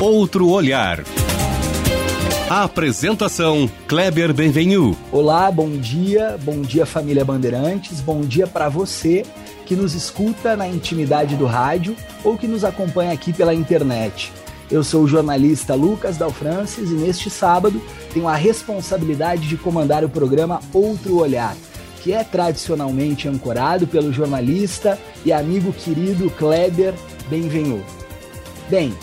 Outro olhar. A apresentação Kleber Benvenu. Olá, bom dia, bom dia família Bandeirantes, bom dia para você que nos escuta na intimidade do rádio ou que nos acompanha aqui pela internet. Eu sou o jornalista Lucas Dal Francis e neste sábado tenho a responsabilidade de comandar o programa Outro Olhar, que é tradicionalmente ancorado pelo jornalista e amigo querido Kleber Benvenu. Bem,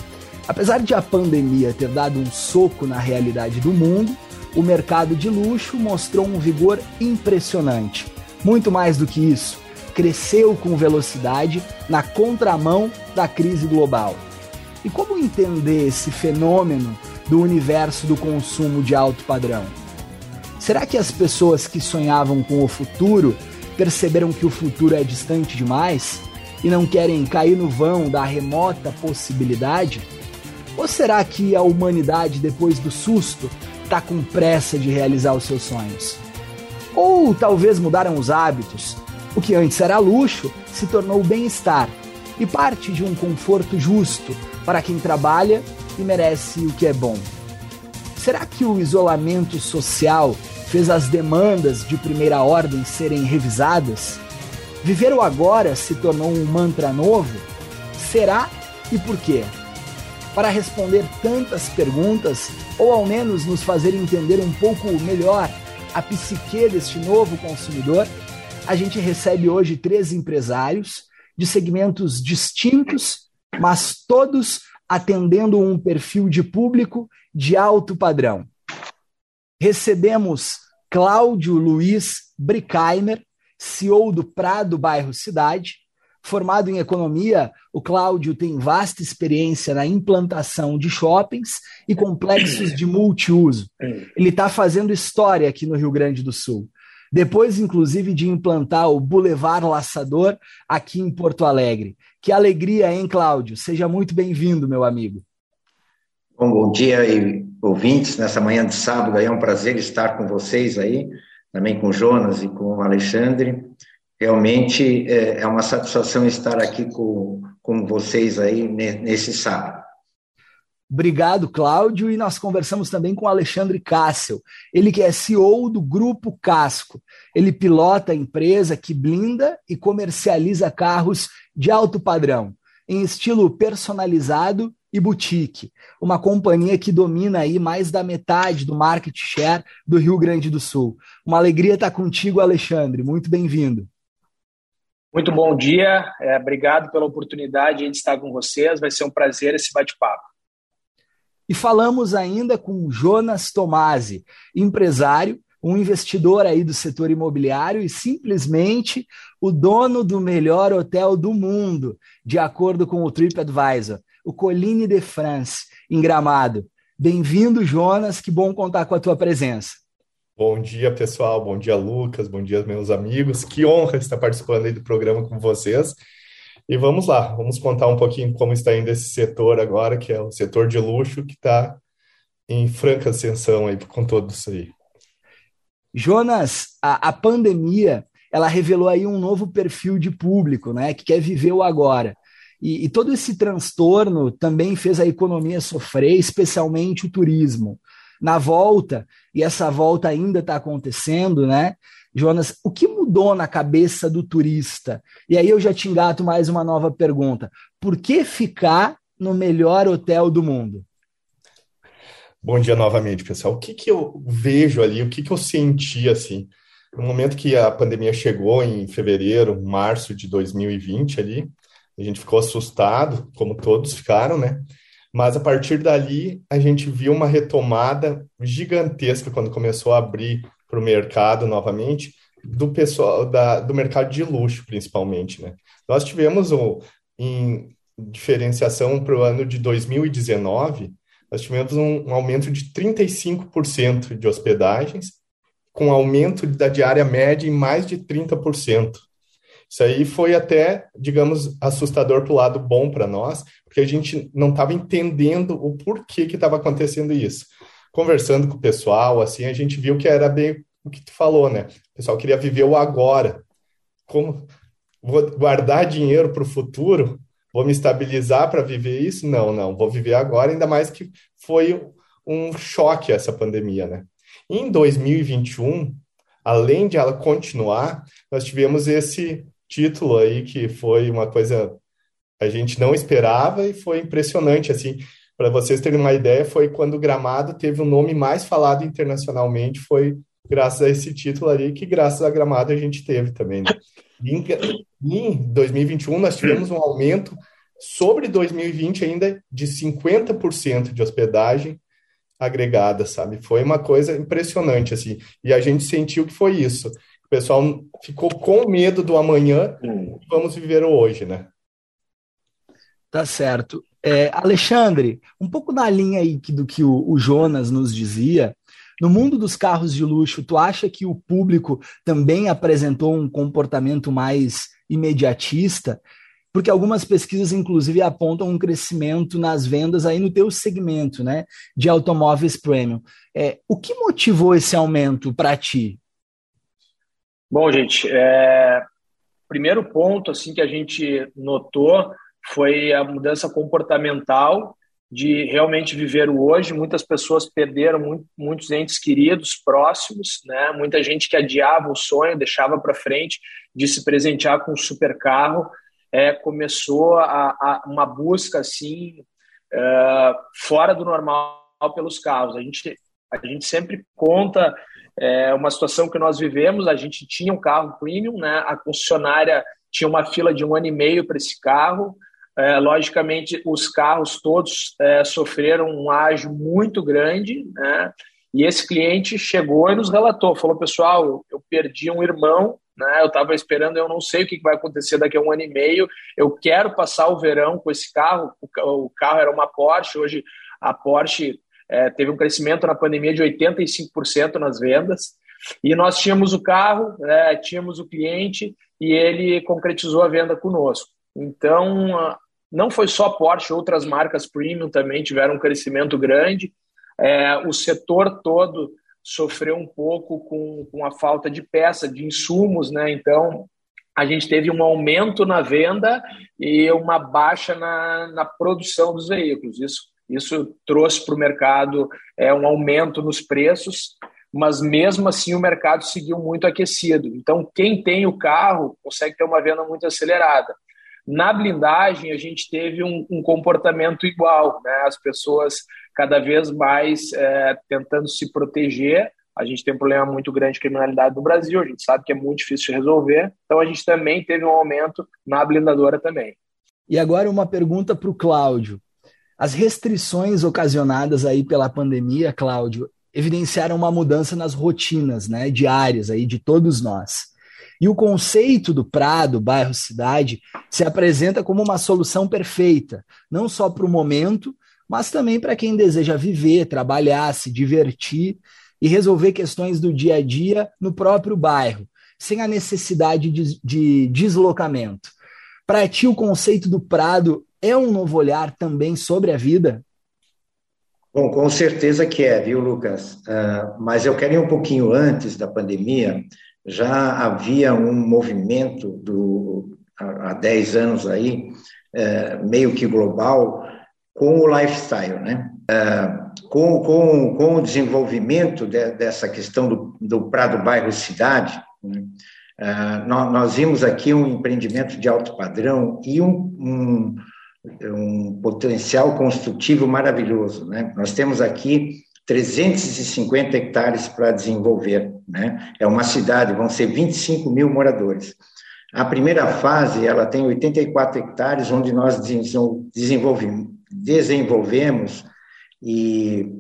Apesar de a pandemia ter dado um soco na realidade do mundo, o mercado de luxo mostrou um vigor impressionante. Muito mais do que isso, cresceu com velocidade na contramão da crise global. E como entender esse fenômeno do universo do consumo de alto padrão? Será que as pessoas que sonhavam com o futuro perceberam que o futuro é distante demais e não querem cair no vão da remota possibilidade? Ou será que a humanidade, depois do susto, está com pressa de realizar os seus sonhos? Ou talvez mudaram os hábitos. O que antes era luxo se tornou bem-estar e parte de um conforto justo para quem trabalha e merece o que é bom. Será que o isolamento social fez as demandas de primeira ordem serem revisadas? Viver o agora se tornou um mantra novo? Será e por quê? Para responder tantas perguntas, ou ao menos nos fazer entender um pouco melhor a psique deste novo consumidor, a gente recebe hoje três empresários de segmentos distintos, mas todos atendendo um perfil de público de alto padrão. Recebemos Cláudio Luiz Brickheimer, CEO do Prado Bairro Cidade, Formado em economia, o Cláudio tem vasta experiência na implantação de shoppings e complexos de multiuso. Ele está fazendo história aqui no Rio Grande do Sul. Depois, inclusive, de implantar o Boulevard Laçador aqui em Porto Alegre. Que alegria, hein, Cláudio? Seja muito bem-vindo, meu amigo. Bom, bom dia, ouvintes, nessa manhã de sábado. É um prazer estar com vocês aí, também com o Jonas e com o Alexandre. Realmente é, é uma satisfação estar aqui com, com vocês aí nesse sábado. Obrigado, Cláudio. E nós conversamos também com Alexandre Cássio, ele que é CEO do Grupo Casco. Ele pilota a empresa que blinda e comercializa carros de alto padrão, em estilo personalizado e boutique. Uma companhia que domina aí mais da metade do market share do Rio Grande do Sul. Uma alegria estar contigo, Alexandre. Muito bem-vindo. Muito bom dia, é, obrigado pela oportunidade de estar com vocês, vai ser um prazer esse bate-papo. E falamos ainda com Jonas Tomasi, empresário, um investidor aí do setor imobiliário e simplesmente o dono do melhor hotel do mundo, de acordo com o TripAdvisor, o Colline de France, em Gramado. Bem-vindo, Jonas, que bom contar com a tua presença. Bom dia, pessoal. Bom dia, Lucas. Bom dia, meus amigos. Que honra estar participando aí do programa com vocês. E vamos lá, vamos contar um pouquinho como está indo esse setor agora, que é o setor de luxo, que está em franca ascensão aí com tudo isso aí. Jonas, a, a pandemia, ela revelou aí um novo perfil de público, né, que quer viver o agora. E, e todo esse transtorno também fez a economia sofrer, especialmente o turismo na volta, e essa volta ainda está acontecendo, né? Jonas, o que mudou na cabeça do turista? E aí eu já te engato mais uma nova pergunta. Por que ficar no melhor hotel do mundo? Bom dia novamente, pessoal. O que, que eu vejo ali, o que, que eu senti assim? No momento que a pandemia chegou, em fevereiro, março de 2020 ali, a gente ficou assustado, como todos ficaram, né? Mas a partir dali, a gente viu uma retomada gigantesca quando começou a abrir para o mercado novamente, do pessoal da, do mercado de luxo, principalmente. Né? Nós tivemos um, em diferenciação para o ano de 2019, nós tivemos um, um aumento de 35% de hospedagens, com aumento da diária média em mais de 30%. Isso aí foi até, digamos, assustador para o lado bom para nós, porque a gente não estava entendendo o porquê que estava acontecendo isso. Conversando com o pessoal, assim, a gente viu que era bem o que tu falou, né? O pessoal queria viver o agora. Como vou guardar dinheiro para o futuro, vou me estabilizar para viver isso? Não, não, vou viver agora, ainda mais que foi um choque essa pandemia, né? Em 2021, além de ela continuar, nós tivemos esse título aí que foi uma coisa a gente não esperava e foi impressionante assim. Para vocês terem uma ideia, foi quando o Gramado teve o nome mais falado internacionalmente, foi graças a esse título ali, que graças a Gramado a gente teve também. Né? Em, em 2021, nós tivemos um aumento sobre 2020 ainda de 50% de hospedagem agregada, sabe? Foi uma coisa impressionante, assim. E a gente sentiu que foi isso. O pessoal ficou com medo do amanhã hum. vamos viver o hoje, né? Tá certo. É, Alexandre, um pouco na linha aí do que o, o Jonas nos dizia, no mundo dos carros de luxo, tu acha que o público também apresentou um comportamento mais imediatista? Porque algumas pesquisas, inclusive, apontam um crescimento nas vendas aí no teu segmento, né, de automóveis premium. É, o que motivou esse aumento para ti? Bom, gente, é, primeiro ponto assim que a gente notou foi a mudança comportamental de realmente viver o hoje. Muitas pessoas perderam muito, muitos entes queridos próximos, né? Muita gente que adiava o sonho, deixava para frente de se presentear com um super carro, é, começou a, a uma busca assim é, fora do normal pelos carros. A gente a gente sempre conta é, uma situação que nós vivemos. A gente tinha um carro premium, né? A concessionária tinha uma fila de um ano e meio para esse carro. É, logicamente, os carros todos é, sofreram um ágio muito grande, né? E esse cliente chegou e nos relatou, falou, pessoal, eu, eu perdi um irmão, né? Eu estava esperando, eu não sei o que vai acontecer daqui a um ano e meio, eu quero passar o verão com esse carro, o, o carro era uma Porsche, hoje a Porsche é, teve um crescimento na pandemia de 85% nas vendas, e nós tínhamos o carro, é, tínhamos o cliente, e ele concretizou a venda conosco. Então, não foi só Porsche, outras marcas premium também tiveram um crescimento grande. É, o setor todo sofreu um pouco com, com a falta de peça, de insumos, né? Então, a gente teve um aumento na venda e uma baixa na, na produção dos veículos. Isso, isso trouxe para o mercado é, um aumento nos preços, mas mesmo assim o mercado seguiu muito aquecido. Então, quem tem o carro consegue ter uma venda muito acelerada. Na blindagem, a gente teve um, um comportamento igual, né? as pessoas cada vez mais é, tentando se proteger. A gente tem um problema muito grande de criminalidade no Brasil, a gente sabe que é muito difícil de resolver, então a gente também teve um aumento na blindadora também. E agora uma pergunta para o Cláudio. As restrições ocasionadas aí pela pandemia, Cláudio, evidenciaram uma mudança nas rotinas né, diárias aí de todos nós. E o conceito do Prado, bairro cidade, se apresenta como uma solução perfeita, não só para o momento, mas também para quem deseja viver, trabalhar, se divertir e resolver questões do dia a dia no próprio bairro, sem a necessidade de, de deslocamento. Para ti, o conceito do Prado é um novo olhar também sobre a vida? Bom, com certeza que é, viu, Lucas? Uh, mas eu quero ir um pouquinho antes da pandemia, já havia um movimento do, há 10 anos aí, é, meio que global, com o lifestyle, né? É, com, com, com o desenvolvimento de, dessa questão do, do Prado Bairro Cidade, né? é, nós, nós, vimos aqui um empreendimento de alto padrão e um, um, um potencial construtivo maravilhoso, né? Nós temos aqui 350 hectares para desenvolver. Né? É uma cidade, vão ser 25 mil moradores. A primeira fase, ela tem 84 hectares, onde nós desenvolvemos, desenvolvemos e,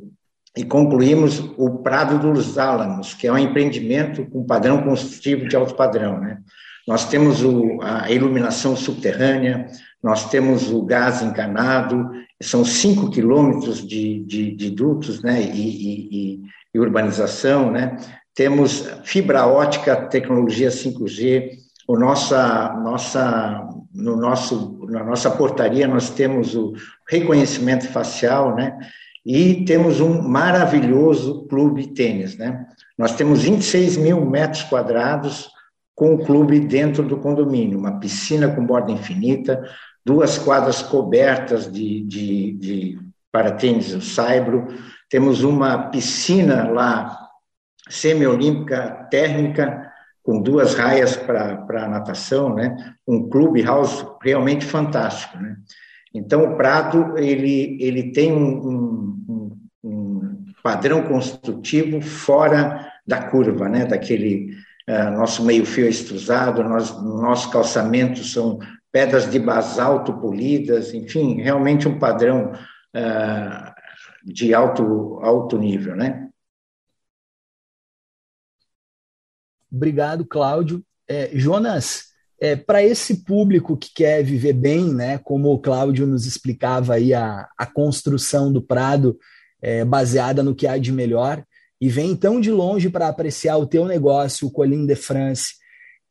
e concluímos o Prado dos Álamos, que é um empreendimento com padrão construtivo de alto padrão. Né? Nós temos o, a iluminação subterrânea, nós temos o gás encanado, são cinco quilômetros de, de, de, dutos né, e, e, e, urbanização, né? temos fibra ótica, tecnologia 5G, o nossa, nossa, no nosso, na nossa portaria nós temos o reconhecimento facial, né? e temos um maravilhoso clube tênis. Né? Nós temos 26 mil metros quadrados com o clube dentro do condomínio, uma piscina com borda infinita, duas quadras cobertas de, de, de para tênis, o Saibro, temos uma piscina lá semiolímpica térmica com duas raias para natação, né? Um clube house realmente fantástico, né? Então o Prado ele ele tem um, um, um padrão construtivo fora da curva, né? Daquele uh, nosso meio fio extrusado, nós, nosso calçamento são pedras de basalto polidas, enfim, realmente um padrão uh, de alto alto nível, né? Obrigado, Cláudio. É, Jonas, é, para esse público que quer viver bem, né, como o Cláudio nos explicava aí, a, a construção do Prado é, baseada no que há de melhor, e vem tão de longe para apreciar o teu negócio, o Colin de France,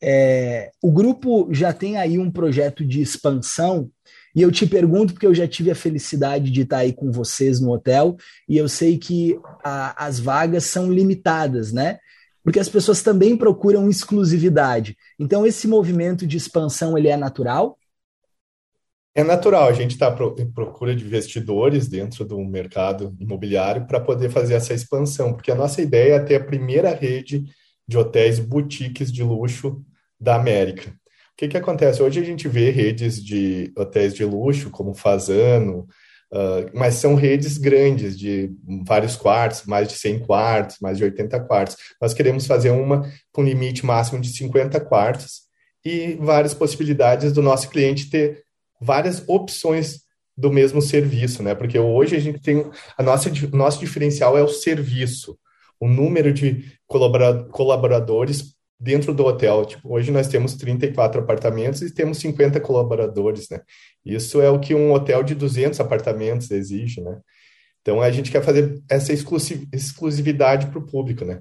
é, o grupo já tem aí um projeto de expansão, e eu te pergunto porque eu já tive a felicidade de estar aí com vocês no hotel, e eu sei que a, as vagas são limitadas, né? porque as pessoas também procuram exclusividade. Então, esse movimento de expansão ele é natural? É natural, a gente está em procura de investidores dentro do mercado imobiliário para poder fazer essa expansão, porque a nossa ideia é ter a primeira rede de hotéis boutiques de luxo da América. O que, que acontece? Hoje a gente vê redes de hotéis de luxo, como Fazano, Uh, mas são redes grandes, de vários quartos, mais de 100 quartos, mais de 80 quartos. Nós queremos fazer uma com limite máximo de 50 quartos e várias possibilidades do nosso cliente ter várias opções do mesmo serviço, né? Porque hoje a gente tem a nossa nosso diferencial é o serviço, o número de colaboradores dentro do hotel. Tipo, hoje nós temos 34 apartamentos e temos 50 colaboradores, né? Isso é o que um hotel de 200 apartamentos exige, né? Então a gente quer fazer essa exclusividade para o público, né?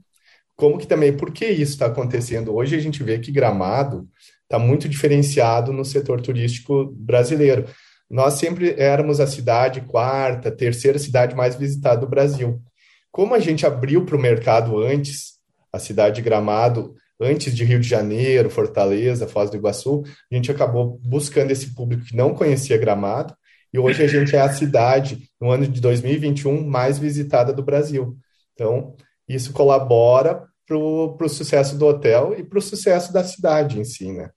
Como que também, por que isso está acontecendo? Hoje a gente vê que Gramado está muito diferenciado no setor turístico brasileiro. Nós sempre éramos a cidade quarta, terceira cidade mais visitada do Brasil. Como a gente abriu para o mercado antes, a cidade de Gramado antes de Rio de Janeiro, Fortaleza, Foz do Iguaçu, a gente acabou buscando esse público que não conhecia Gramado, e hoje a gente é a cidade, no ano de 2021, mais visitada do Brasil. Então, isso colabora para o sucesso do hotel e para o sucesso da cidade em si, né?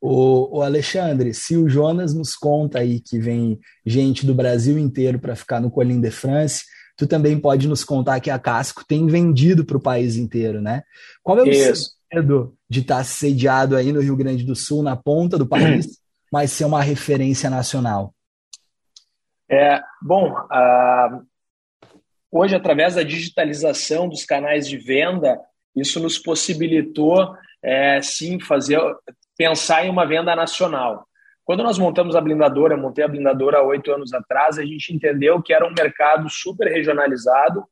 O, o, Alexandre, se o Jonas nos conta aí que vem gente do Brasil inteiro para ficar no Colin de France, tu também pode nos contar que a Casco tem vendido para o país inteiro, né? Qual é o Isso. segredo de estar tá sediado aí no Rio Grande do Sul, na ponta do país, mas ser uma referência nacional? É, bom, uh, hoje, através da digitalização dos canais de venda, isso nos possibilitou, é, sim, fazer pensar em uma venda nacional. Quando nós montamos a blindadora, eu montei a blindadora há oito anos atrás, a gente entendeu que era um mercado super regionalizado.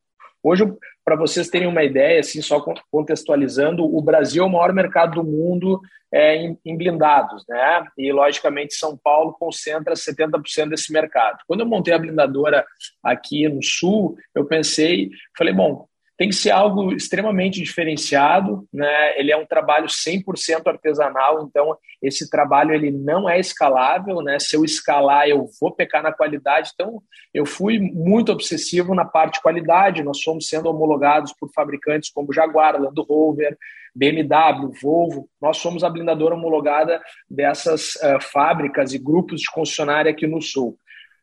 Hoje, para vocês terem uma ideia, assim, só contextualizando, o Brasil é o maior mercado do mundo é, em, blindados, né? E, logicamente, São Paulo concentra 70% desse mercado. Quando eu montei a blindadora aqui no Sul, eu pensei, falei, bom, tem que ser algo extremamente diferenciado, né? Ele é um trabalho 100% artesanal, então esse trabalho ele não é escalável, né? Se eu escalar, eu vou pecar na qualidade. Então, eu fui muito obsessivo na parte de qualidade. Nós fomos sendo homologados por fabricantes como Jaguar, Land Rover, BMW, Volvo. Nós somos a blindadora homologada dessas uh, fábricas e grupos de concessionária aqui no Sul.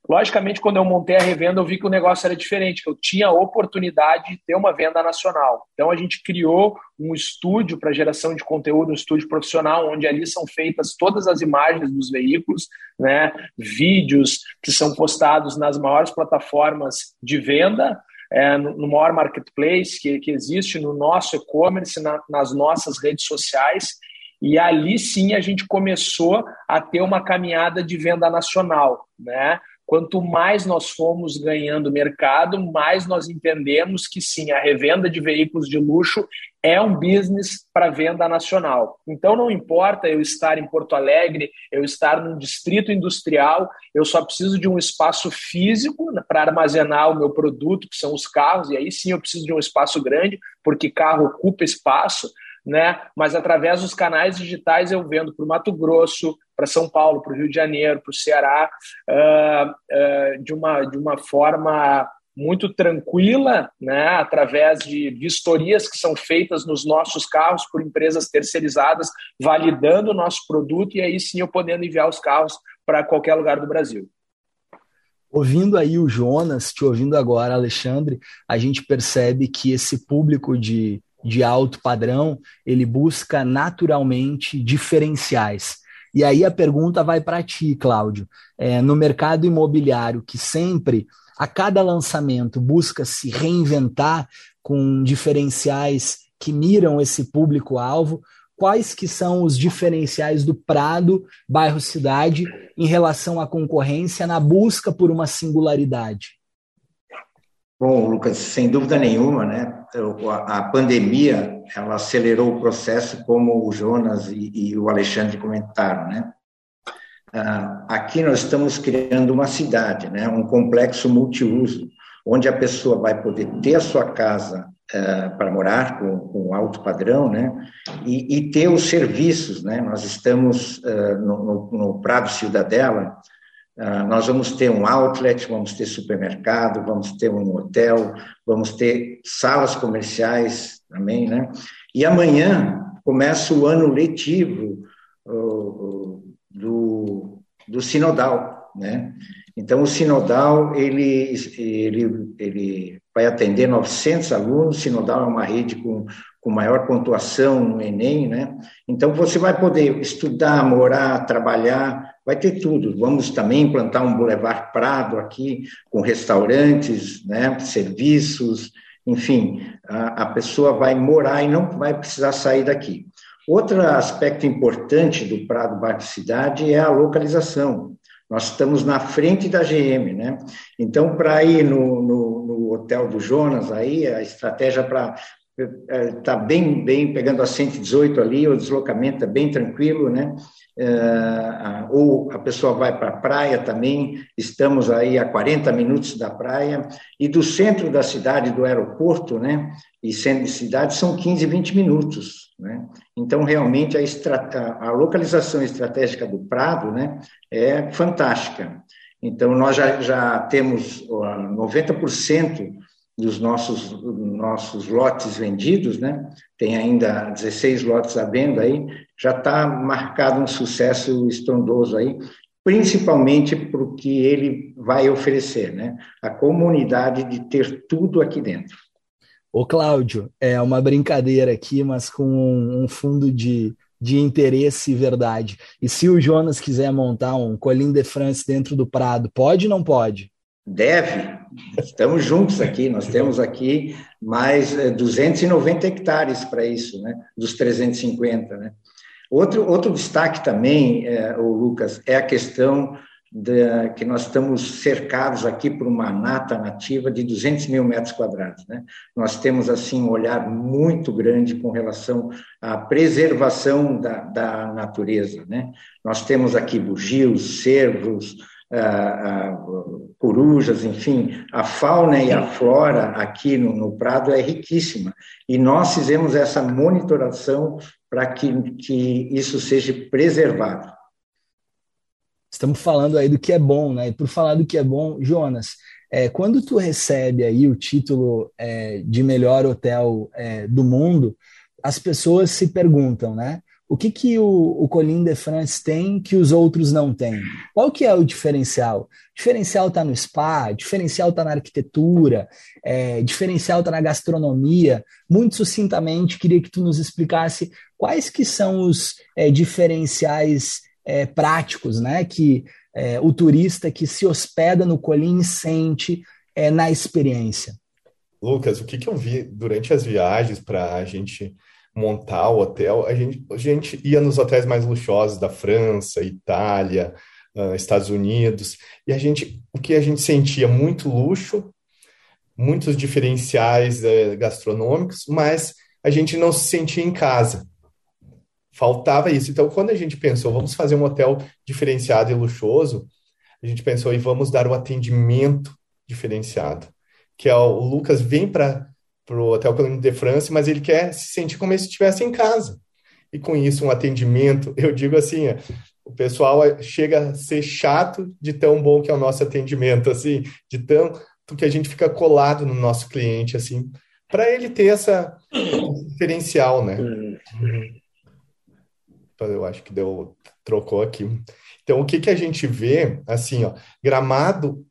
Logicamente, quando eu montei a revenda, eu vi que o negócio era diferente, que eu tinha a oportunidade de ter uma venda nacional. Então, a gente criou um estúdio para geração de conteúdo, um estúdio profissional, onde ali são feitas todas as imagens dos veículos, né, vídeos que são postados nas maiores plataformas de venda, é, no, maior marketplace que, que existe, no nosso e-commerce, na, nas nossas redes sociais. E ali sim a gente começou a ter uma caminhada de venda nacional, né? Quanto mais nós fomos ganhando mercado, mais nós entendemos que sim, a revenda de veículos de luxo é um business para venda nacional. Então não importa eu estar em Porto Alegre, eu estar num distrito industrial, eu só preciso de um espaço físico para armazenar o meu produto, que são os carros, e aí sim eu preciso de um espaço grande, porque carro ocupa espaço. Né? Mas através dos canais digitais eu vendo para o Mato Grosso, para São Paulo, para o Rio de Janeiro, para o Ceará, uh, uh, de, uma, de uma forma muito tranquila, né, através de vistorias que são feitas nos nossos carros por empresas terceirizadas, validando o nosso produto e aí sim eu podendo enviar os carros para qualquer lugar do Brasil. Ouvindo aí o Jonas, te ouvindo agora, Alexandre, a gente percebe que esse público de, de alto padrão, ele busca naturalmente diferenciais. E aí a pergunta vai para ti, Cláudio. É, no mercado imobiliário, que sempre a cada lançamento busca se reinventar com diferenciais que miram esse público-alvo. Quais que são os diferenciais do Prado, bairro Cidade, em relação à concorrência na busca por uma singularidade? Bom, Lucas, sem dúvida nenhuma, né? A pandemia ela acelerou o processo, como o Jonas e, e o Alexandre comentaram, né? Ah, aqui nós estamos criando uma cidade, né, um complexo multiuso, onde a pessoa vai poder ter a sua casa uh, para morar com, com, alto padrão, né, e, e, ter os serviços, né, nós estamos uh, no, no, no, Prado Cidadela, nós vamos ter um outlet, vamos ter supermercado, vamos ter um hotel, vamos ter salas comerciais também, né, e amanhã começa o ano letivo do, do sinodal, né? Então, o sinodal, ele, ele, ele vai atender 900 alunos, sinodal é uma rede com, com maior pontuação no Enem, né? Então, você vai poder estudar, morar, trabalhar, vai ter tudo. Vamos também implantar um Boulevard Prado aqui, com restaurantes, né, serviços, enfim, a, a pessoa vai morar e não vai precisar sair daqui. Outro aspecto importante do Prado Bairro Cidade é a localização. Nós estamos na frente da GM, né? Então, para ir no, no, no, hotel do Jonas, aí a estratégia para está é, bem, bem pegando a 118 ali, o deslocamento é bem tranquilo, né? É, ou a pessoa vai para a praia também, estamos aí a 40 minutos da praia, e do centro da cidade, do aeroporto, né? E centro de cidade são 15, 20 minutos, né? Então, realmente, a, a localização estratégica do Prado, né? É fantástica. Então, nós já, já temos 90% dos nossos, nossos lotes vendidos, né? tem ainda 16 lotes à venda aí, já está marcado um sucesso estrondoso aí, principalmente para o que ele vai oferecer, né? a comunidade de ter tudo aqui dentro. Ô Cláudio, é uma brincadeira aqui, mas com um fundo de, de interesse e verdade. E se o Jonas quiser montar um Colin de France dentro do Prado, pode ou não pode? Deve. Estamos juntos aqui. Nós temos aqui mais 290 eh, hectares para isso, né? Dos 350, né? Outro, outro destaque também, é, o Lucas, é a questão de, que nós estamos cercados aqui por uma nata nativa de 200 mil metros quadrados. Né? Nós temos, assim, um olhar muito grande com relação à preservação da, da natureza. Né? Nós temos aqui bugios, cervos, corujas, enfim, a fauna e a flora aqui no, no, Prado é riquíssima. E nós fizemos essa monitoração para que, que isso seja preservado. Estamos falando aí do que é bom, né? E por falar do que é bom, Jonas, é, quando tu recebe aí o título é, de melhor hotel é, do mundo, as pessoas se perguntam, né? O que, que o, o Colin de France tem que os outros não têm? Qual que é o diferencial? Diferencial está no spa, diferencial está na arquitetura, é, diferencial está na gastronomia. Muito sucintamente, queria que tu nos explicasse quais que são os é, diferenciais é, práticos né, que é, o turista que se hospeda no Colin sente é, na experiência. Lucas, o que, que eu vi durante as viagens para a gente montar o hotel, a gente, a gente ia nos hotéis mais luxuosos da França, Itália, uh, Estados Unidos, e a gente, o que a gente sentia muito luxo, muitos diferenciais uh, gastronômicos, mas a gente não se sentia em casa. Faltava isso. Então, quando a gente pensou, vamos fazer um hotel diferenciado e luxuoso, a gente pensou e vamos dar o atendimento diferenciado, que é o Lucas vem para para o Hotel Colônia de France, mas ele quer se sentir como se estivesse em casa. E com isso, um atendimento, eu digo assim, o pessoal chega a ser chato de tão bom que é o nosso atendimento, assim, de tanto que a gente fica colado no nosso cliente, assim, para ele ter essa diferencial, né? Uhum. Eu acho que deu, trocou aqui. Então, o que, que a gente vê, assim, ó, Gramado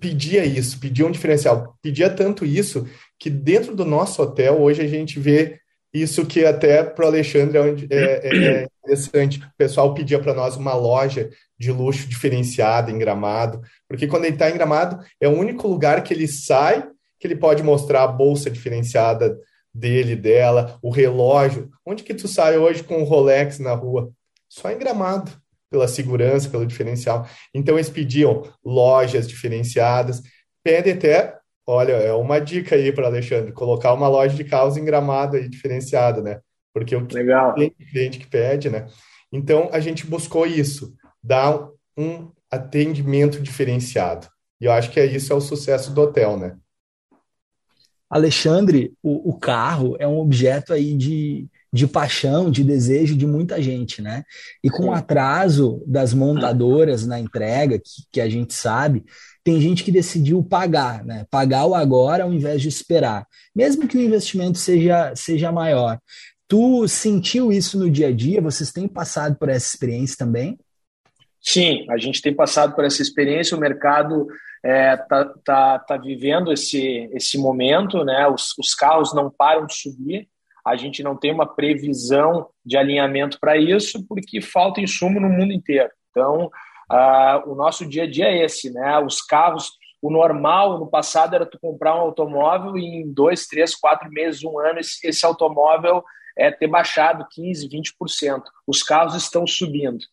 pedia isso, pedia um diferencial, pedia tanto isso que dentro do nosso hotel hoje a gente vê isso que até para o Alexandre é, é, é, interessante. O pessoal pedia para nós uma loja de luxo diferenciada em Gramado, porque quando ele está em Gramado é o único lugar que ele sai que ele pode mostrar a bolsa diferenciada dele, dela, o relógio. Onde que tu sai hoje com o Rolex na rua? Só em Gramado pela segurança, pelo diferencial. Então eles pediam lojas diferenciadas, pede até, olha, é uma dica aí para Alexandre, colocar uma loja de carros em Gramado aí diferenciada, né? Porque o Legal. cliente que pede, né? Então a gente buscou isso, dar um atendimento diferenciado. E eu acho que é isso é o sucesso do hotel, né? Alexandre, o, o carro é um objeto aí de, de paixão, de desejo de muita gente, né? E com o atraso das montadoras na entrega, que, que a gente sabe, tem gente que decidiu pagar, né? Pagar o agora ao invés de esperar, mesmo que o investimento seja, seja maior. Tu sentiu isso no dia a dia? Vocês têm passado por essa experiência também? Sim, a gente tem passado por essa experiência. O mercado está é, tá, tá, tá vivendo esse, esse momento, né? Os, os carros não param de subir a gente não tem uma previsão de alinhamento para isso, porque falta insumo no mundo inteiro. Então, uh, o nosso dia a dia é esse, né? Os carros, o normal no passado era tu comprar um automóvel e em dois, três, quatro meses, um ano, esse, esse automóvel é ter baixado 15%, 20%. Os carros estão subindo.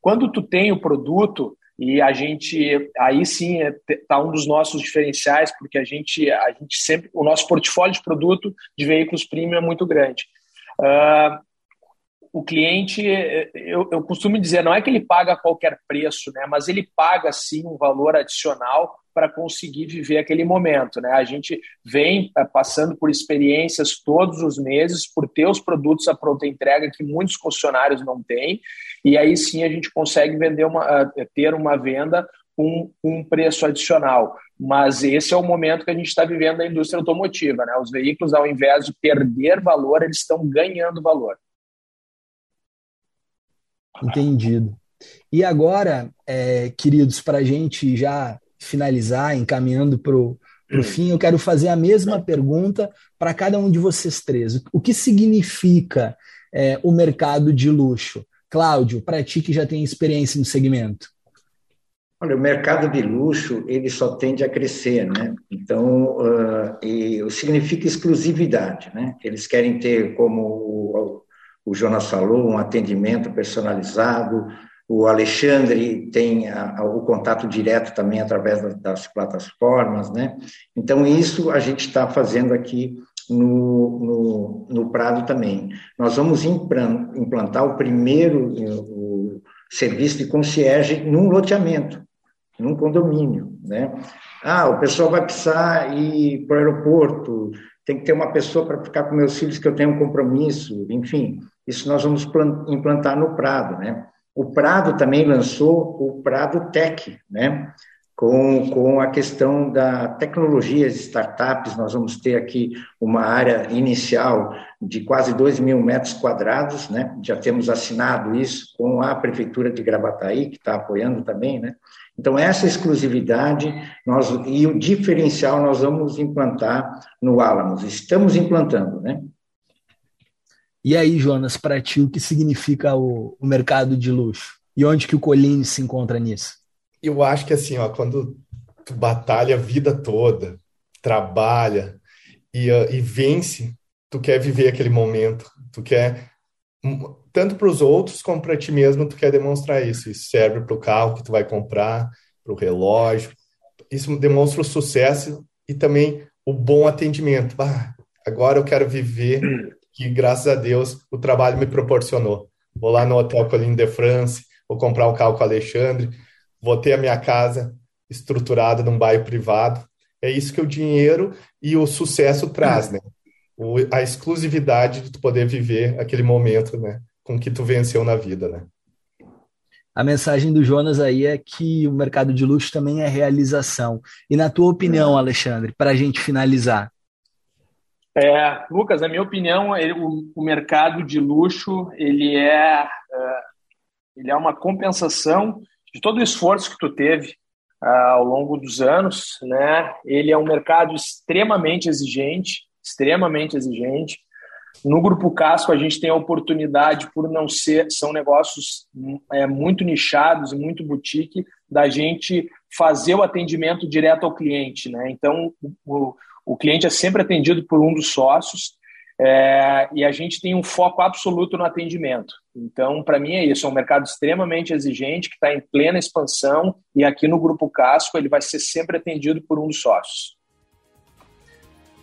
Quando tu tem o produto, e a gente aí sim está é, um dos nossos diferenciais porque a gente a gente sempre o nosso portfólio de produto de veículos premium é muito grande uh, o cliente eu, eu costumo dizer não é que ele paga qualquer preço né mas ele paga sim um valor adicional para conseguir viver aquele momento. Né? A gente vem eh, passando por experiências todos os meses por ter os produtos à pronta entrega que muitos concessionários não têm, e aí sim a gente consegue vender uma, eh, ter uma venda com um preço adicional. Mas esse é o momento que a gente está vivendo na indústria automotiva. Né? Os veículos, ao invés de perder valor, eles estão ganhando valor. Entendido. E agora, é, queridos, para a gente já finalizar, encaminhando para o fim, eu quero fazer a mesma pergunta para cada um de vocês três. O que significa é, o mercado de luxo? Cláudio, para ti que já tem experiência no segmento. Olha, o mercado de luxo ele só tende a crescer, né? Então, uh, e significa exclusividade, né? Eles querem ter, como o, Jonas falou, um atendimento personalizado, o Alexandre tem a, a, o contato direto também através das, das plataformas, né? Então, isso a gente está fazendo aqui no, no, no, Prado também. Nós vamos implantar o primeiro o serviço de concierge num loteamento, num condomínio, né? Ah, o pessoal vai precisar ir para o aeroporto, tem que ter uma pessoa para ficar com meus filhos que eu tenho um compromisso, enfim, isso nós vamos implantar no Prado, né? O Prado também lançou o Prado Tech, né? Com, com a questão da tecnologia, startups, nós vamos ter aqui uma área inicial de quase 2 mil metros quadrados, né? Já temos assinado isso com a Prefeitura de Gravataí, que está apoiando também, né? Então, essa exclusividade nós, e o diferencial nós vamos implantar no Alamos. Estamos implantando, né? E aí, Jonas, para ti, o que significa o, o, mercado de luxo? E onde que o Colline se encontra nisso? Eu acho que assim, ó, quando tu batalha a vida toda, trabalha e, uh, e vence, tu quer viver aquele momento, tu quer tanto para os outros como para ti mesmo, tu quer demonstrar isso. Isso serve para o carro que tu vai comprar, para o relógio. Isso demonstra o sucesso e também o bom atendimento. Agora eu quero viver que, graças a Deus, o trabalho me proporcionou. Vou lá no Hotel Colline de France, vou comprar um carro com o Alexandre, vou ter a minha casa estruturada num bairro privado é isso que o dinheiro e o sucesso traz, né? O, a exclusividade de tu poder viver aquele momento, né? Com que tu venceu na vida, né? A mensagem do Jonas aí é que o mercado de luxo também é realização. E na tua opinião, Alexandre, para a gente finalizar? É, Lucas, na minha opinião, ele, o, o, mercado de luxo ele é, é, ele é uma compensação de todo o esforço que tu teve uh, ao longo dos anos, né? Ele é um mercado extremamente exigente, extremamente exigente. No Grupo Casco, a gente tem a oportunidade, por não ser, são negócios é, muito nichados muito boutique, da gente fazer o atendimento direto ao cliente. Né? Então, o, o cliente é sempre atendido por um dos sócios é, e a gente tem um foco absoluto no atendimento. Então, para mim é isso, é um mercado extremamente exigente, que está em plena expansão, e aqui no Grupo Casco ele vai ser sempre atendido por um dos sócios.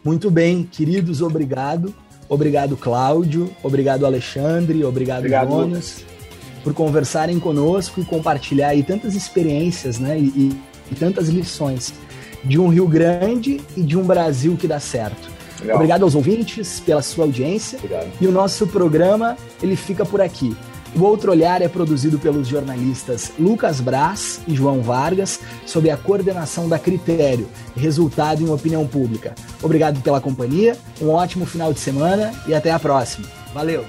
Muito bem, queridos, obrigado. Obrigado, Cláudio. Obrigado, Alexandre. Obrigado, obrigado Jonas, por conversarem conosco e compartilhar aí tantas experiências né, e, e tantas lições de um Rio Grande e de um Brasil que dá certo. Legal. Obrigado aos ouvintes pela sua audiência. Obrigado. E o nosso programa, ele fica por aqui. O Outro Olhar é produzido pelos jornalistas Lucas Braz e João Vargas, sob a coordenação da Critério, resultado em opinião pública. Obrigado pela companhia, um ótimo final de semana e até a próxima. Valeu!